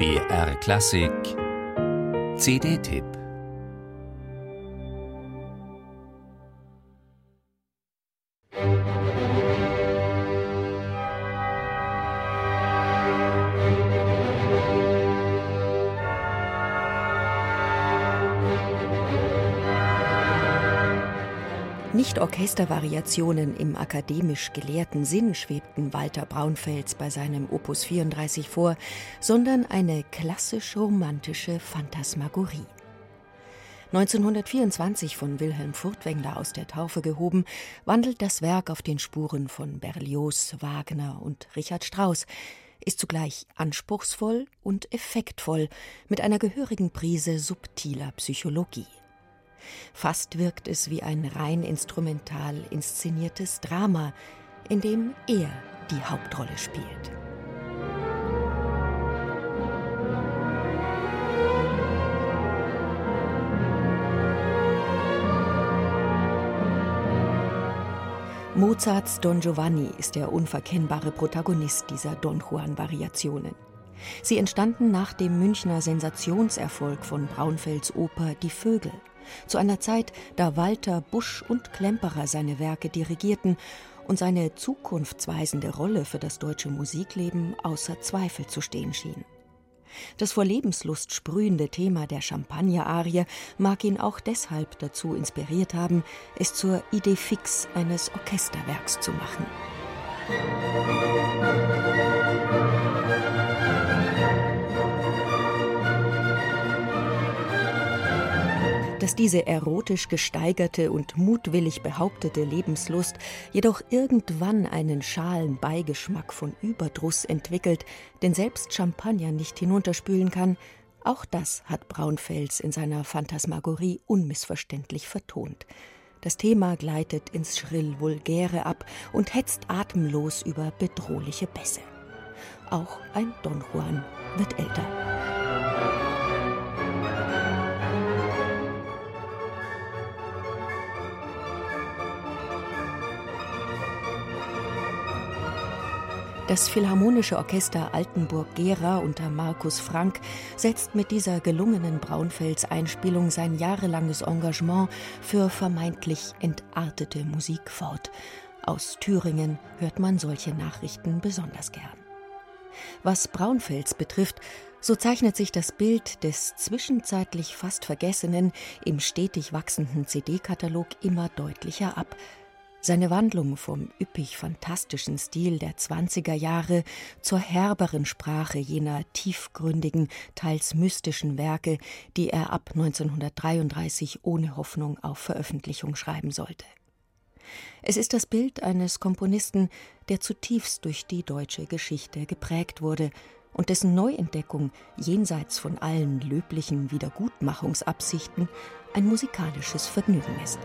BR Klassik. CD-Tipp Nicht Orchestervariationen im akademisch gelehrten Sinn schwebten Walter Braunfels bei seinem Opus 34 vor, sondern eine klassisch-romantische Phantasmagorie. 1924 von Wilhelm Furtwängler aus der Taufe gehoben, wandelt das Werk auf den Spuren von Berlioz, Wagner und Richard Strauss, ist zugleich anspruchsvoll und effektvoll mit einer gehörigen Prise subtiler Psychologie. Fast wirkt es wie ein rein instrumental inszeniertes Drama, in dem er die Hauptrolle spielt. Mozarts Don Giovanni ist der unverkennbare Protagonist dieser Don Juan-Variationen. Sie entstanden nach dem Münchner Sensationserfolg von Braunfels Oper Die Vögel zu einer Zeit, da Walter Busch und Klemperer seine Werke dirigierten und seine zukunftsweisende Rolle für das deutsche Musikleben außer Zweifel zu stehen schien. Das vor Lebenslust sprühende Thema der Champagner-Arie mag ihn auch deshalb dazu inspiriert haben, es zur Idee fix eines Orchesterwerks zu machen. Dass diese erotisch gesteigerte und mutwillig behauptete Lebenslust jedoch irgendwann einen schalen Beigeschmack von Überdruss entwickelt, den selbst Champagner nicht hinunterspülen kann, auch das hat Braunfels in seiner Phantasmagorie unmissverständlich vertont. Das Thema gleitet ins schrill Vulgäre ab und hetzt atemlos über bedrohliche Bässe. Auch ein Don Juan wird älter. Das Philharmonische Orchester Altenburg-Gera unter Markus Frank setzt mit dieser gelungenen Braunfels-Einspielung sein jahrelanges Engagement für vermeintlich entartete Musik fort. Aus Thüringen hört man solche Nachrichten besonders gern. Was Braunfels betrifft, so zeichnet sich das Bild des zwischenzeitlich fast vergessenen, im stetig wachsenden CD-Katalog immer deutlicher ab – seine Wandlung vom üppig fantastischen Stil der 20er Jahre zur herberen Sprache jener tiefgründigen, teils mystischen Werke, die er ab 1933 ohne Hoffnung auf Veröffentlichung schreiben sollte. Es ist das Bild eines Komponisten, der zutiefst durch die deutsche Geschichte geprägt wurde und dessen Neuentdeckung jenseits von allen löblichen Wiedergutmachungsabsichten ein musikalisches Vergnügen ist.